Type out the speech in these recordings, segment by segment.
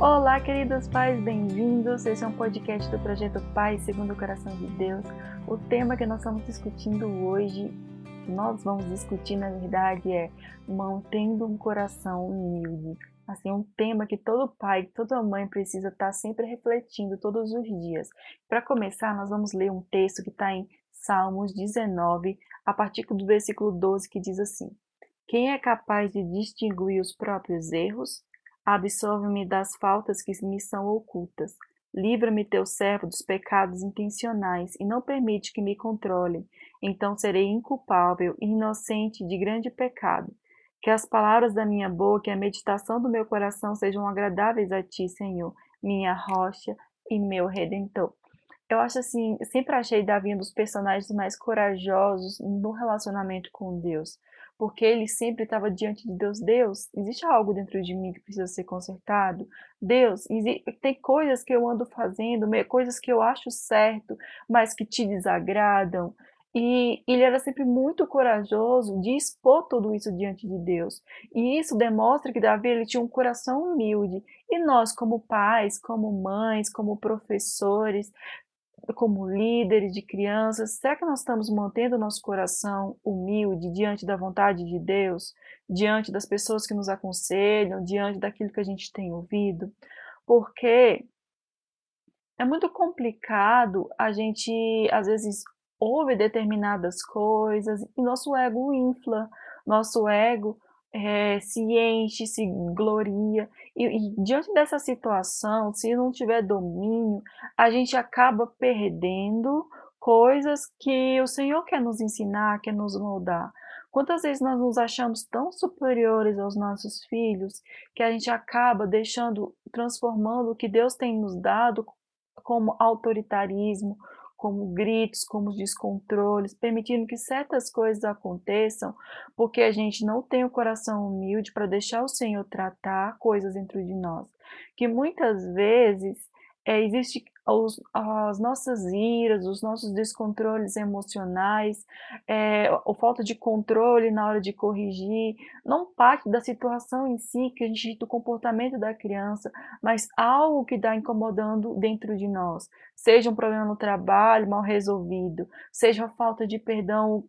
Olá, queridos pais, bem-vindos. Esse é um podcast do projeto Pai Segundo o Coração de Deus. O tema que nós estamos discutindo hoje, nós vamos discutir, na verdade, é mantendo um coração humilde. Assim, um tema que todo pai, toda mãe precisa estar sempre refletindo todos os dias. Para começar, nós vamos ler um texto que está em Salmos 19, a partir do versículo 12, que diz assim: Quem é capaz de distinguir os próprios erros? Absolve-me das faltas que me são ocultas. Livra-me, teu servo, dos pecados intencionais e não permite que me controlem. Então serei inculpável e inocente de grande pecado. Que as palavras da minha boca e a meditação do meu coração sejam agradáveis a ti, Senhor, minha rocha e meu redentor. Eu acho assim, sempre achei Davi um dos personagens mais corajosos no relacionamento com Deus porque ele sempre estava diante de Deus. Deus, existe algo dentro de mim que precisa ser consertado? Deus, tem coisas que eu ando fazendo, coisas que eu acho certo, mas que te desagradam. E ele era sempre muito corajoso de expor tudo isso diante de Deus. E isso demonstra que Davi ele tinha um coração humilde. E nós, como pais, como mães, como professores, como líderes de crianças, será que nós estamos mantendo o nosso coração humilde diante da vontade de Deus, diante das pessoas que nos aconselham, diante daquilo que a gente tem ouvido? Porque é muito complicado a gente, às vezes, ouve determinadas coisas e nosso ego infla, nosso ego é, se enche, se gloria. E, e, diante dessa situação, se não tiver domínio, a gente acaba perdendo coisas que o Senhor quer nos ensinar, quer nos moldar. Quantas vezes nós nos achamos tão superiores aos nossos filhos que a gente acaba deixando, transformando o que Deus tem nos dado como autoritarismo, como gritos, como descontroles, permitindo que certas coisas aconteçam, porque a gente não tem o coração humilde para deixar o Senhor tratar coisas dentro de nós. Que muitas vezes é, existe os, as nossas iras, os nossos descontroles emocionais, é, a falta de controle na hora de corrigir, não parte da situação em si, que a gente do comportamento da criança, mas algo que está incomodando dentro de nós. Seja um problema no trabalho mal resolvido, seja a falta de perdão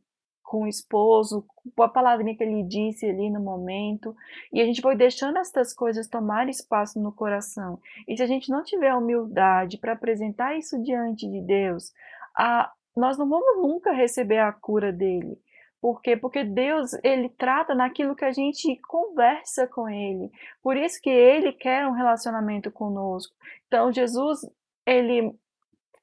com o esposo, com a palavrinha que ele disse ali no momento, e a gente foi deixando essas coisas tomar espaço no coração. E se a gente não tiver humildade para apresentar isso diante de Deus, a, nós não vamos nunca receber a cura dele. Por quê? Porque Deus, ele trata naquilo que a gente conversa com ele. Por isso que ele quer um relacionamento conosco. Então, Jesus, ele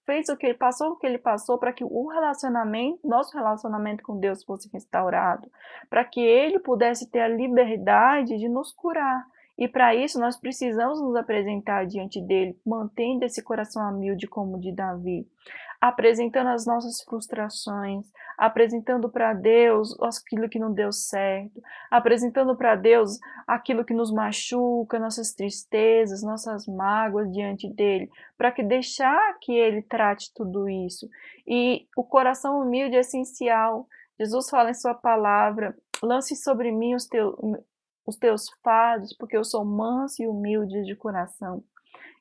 fez o que ele passou, o que ele passou para que o relacionamento, nosso relacionamento com Deus fosse restaurado, para que ele pudesse ter a liberdade de nos curar. E para isso nós precisamos nos apresentar diante dele, mantendo esse coração humilde como o de Davi apresentando as nossas frustrações, apresentando para Deus aquilo que não deu certo, apresentando para Deus aquilo que nos machuca, nossas tristezas, nossas mágoas diante dele, para que deixar que ele trate tudo isso. E o coração humilde é essencial. Jesus fala em sua palavra: lance sobre mim os teus, os teus fardos, porque eu sou manso e humilde de coração.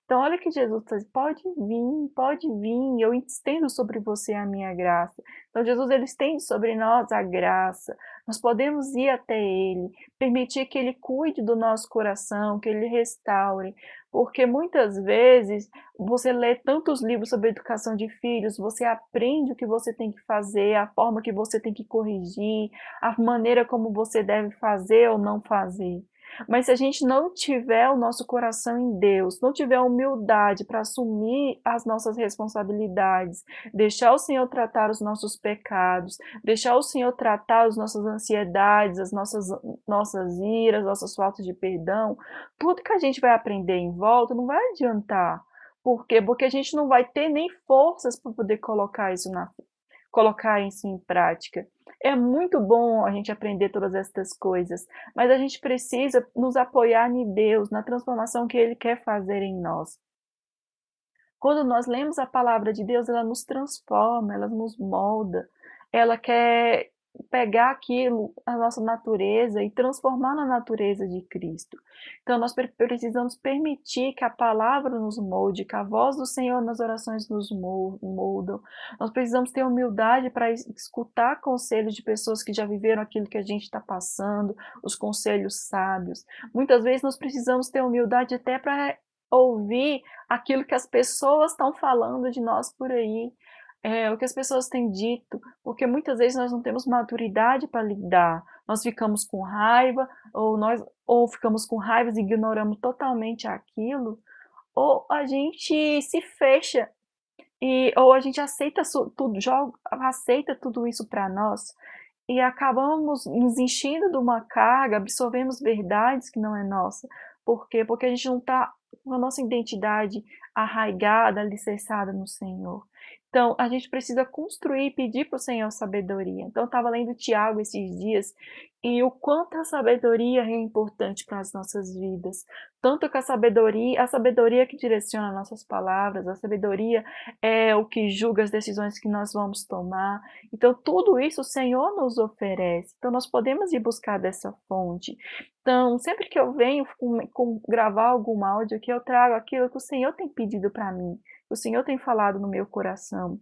Então, olha que Jesus diz: pode vir, pode vir, eu estendo sobre você a minha graça. Então, Jesus ele estende sobre nós a graça. Nós podemos ir até Ele, permitir que Ele cuide do nosso coração, que Ele restaure. Porque muitas vezes você lê tantos livros sobre educação de filhos, você aprende o que você tem que fazer, a forma que você tem que corrigir, a maneira como você deve fazer ou não fazer. Mas se a gente não tiver o nosso coração em Deus, não tiver humildade para assumir as nossas responsabilidades, deixar o Senhor tratar os nossos pecados, deixar o Senhor tratar as nossas ansiedades, as nossas, nossas iras, nossas faltas de perdão, tudo que a gente vai aprender em volta não vai adiantar. Por quê? Porque a gente não vai ter nem forças para poder colocar isso na colocar isso em prática. É muito bom a gente aprender todas essas coisas, mas a gente precisa nos apoiar em Deus, na transformação que Ele quer fazer em nós. Quando nós lemos a palavra de Deus, ela nos transforma, ela nos molda, ela quer pegar aquilo, a nossa natureza e transformar na natureza de Cristo. Então nós precisamos permitir que a palavra nos molde, que a voz do Senhor nas orações nos moldam. Nós precisamos ter humildade para escutar conselhos de pessoas que já viveram aquilo que a gente está passando, os conselhos sábios. Muitas vezes nós precisamos ter humildade até para ouvir aquilo que as pessoas estão falando de nós por aí, é, o que as pessoas têm dito, porque muitas vezes nós não temos maturidade para lidar. Nós ficamos com raiva, ou nós ou ficamos com raiva e ignoramos totalmente aquilo, ou a gente se fecha e ou a gente aceita tudo, joga, aceita tudo isso para nós e acabamos nos enchendo de uma carga, absorvemos verdades que não é nossa. Por quê? Porque a gente não está com a nossa identidade arraigada, alicerçada no Senhor. Então, a gente precisa construir e pedir para o Senhor sabedoria. Então, eu estava lendo Tiago esses dias e o quanto a sabedoria é importante para as nossas vidas. Tanto que a sabedoria, a sabedoria que direciona nossas palavras, a sabedoria é o que julga as decisões que nós vamos tomar. Então, tudo isso o Senhor nos oferece. Então, nós podemos ir buscar dessa fonte. Então, sempre que eu venho com, com gravar algum áudio aqui, eu trago aquilo que o Senhor tem pedido para mim o Senhor tem falado no meu coração.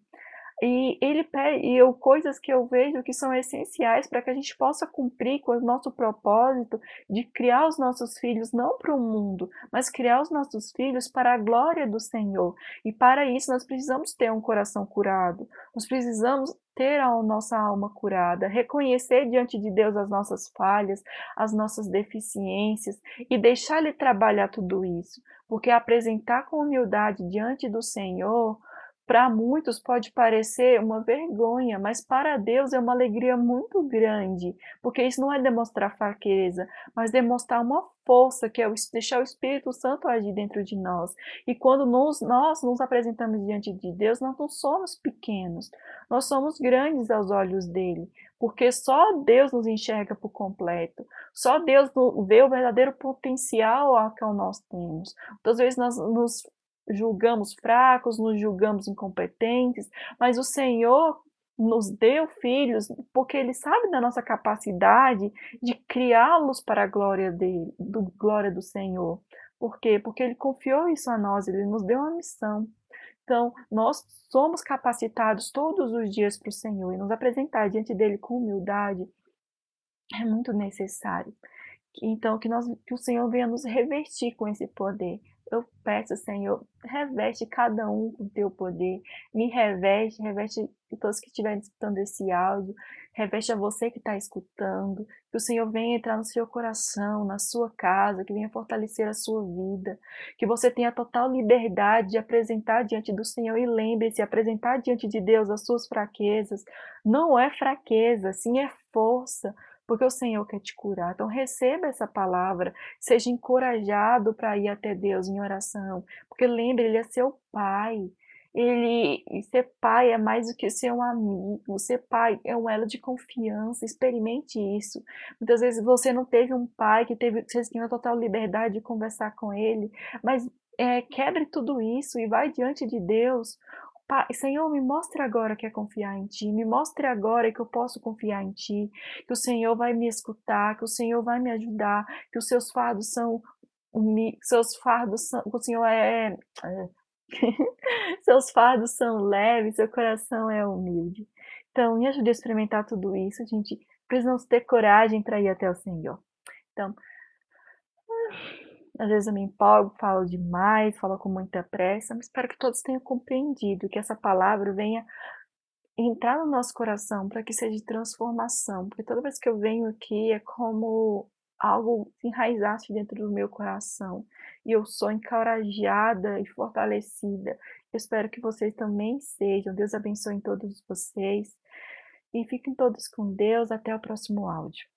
E ele pede, e eu, coisas que eu vejo que são essenciais para que a gente possa cumprir com o nosso propósito de criar os nossos filhos não para o mundo, mas criar os nossos filhos para a glória do Senhor. E para isso nós precisamos ter um coração curado, nós precisamos ter a nossa alma curada, reconhecer diante de Deus as nossas falhas, as nossas deficiências e deixar Ele trabalhar tudo isso, porque apresentar com humildade diante do Senhor para muitos pode parecer uma vergonha, mas para Deus é uma alegria muito grande, porque isso não é demonstrar fraqueza, mas demonstrar uma força que é deixar o Espírito Santo agir dentro de nós. E quando nós, nós nos apresentamos diante de Deus, nós não somos pequenos, nós somos grandes aos olhos dele, porque só Deus nos enxerga por completo, só Deus vê o verdadeiro potencial que nós temos. Muitas vezes nós nos julgamos fracos, nos julgamos incompetentes, mas o Senhor nos deu filhos porque ele sabe da nossa capacidade de criá-los para a glória dele, do glória do Senhor. Por quê? Porque ele confiou isso a nós, ele nos deu uma missão. Então, nós somos capacitados todos os dias para o Senhor e nos apresentar diante dele com humildade é muito necessário. Então, que, nós, que o Senhor venha nos revertir com esse poder, eu peço, Senhor, reveste cada um com o teu poder, me reveste, reveste todos que estiverem escutando esse áudio, reveste a você que está escutando, que o Senhor venha entrar no seu coração, na sua casa, que venha fortalecer a sua vida, que você tenha total liberdade de apresentar diante do Senhor. E lembre-se, apresentar diante de Deus as suas fraquezas, não é fraqueza, sim é força, porque o Senhor quer te curar. Então receba essa palavra, seja encorajado para ir até Deus em oração, porque lembre, Ele é seu Pai. Ele, ser pai é mais do que ser um amigo, ser pai é um elo de confiança, experimente isso. Muitas vezes você não teve um pai que teve, você tinha total liberdade de conversar com ele, mas é, quebre tudo isso e vai diante de Deus. Senhor, me mostre agora que é confiar em Ti, me mostre agora que eu posso confiar em Ti, que o Senhor vai me escutar, que o Senhor vai me ajudar, que os seus fardos são seus fardos são, o Senhor é, é seus fardos são leves, seu coração é humilde. Então, me ajude a experimentar tudo isso, a gente precisamos ter coragem para ir até o Senhor. Então, às vezes eu me empolgo, falo demais, falo com muita pressa, mas espero que todos tenham compreendido que essa palavra venha entrar no nosso coração para que seja de transformação, porque toda vez que eu venho aqui é como algo se enraizasse dentro do meu coração e eu sou encorajada e fortalecida. Eu espero que vocês também sejam. Deus abençoe todos vocês e fiquem todos com Deus. Até o próximo áudio.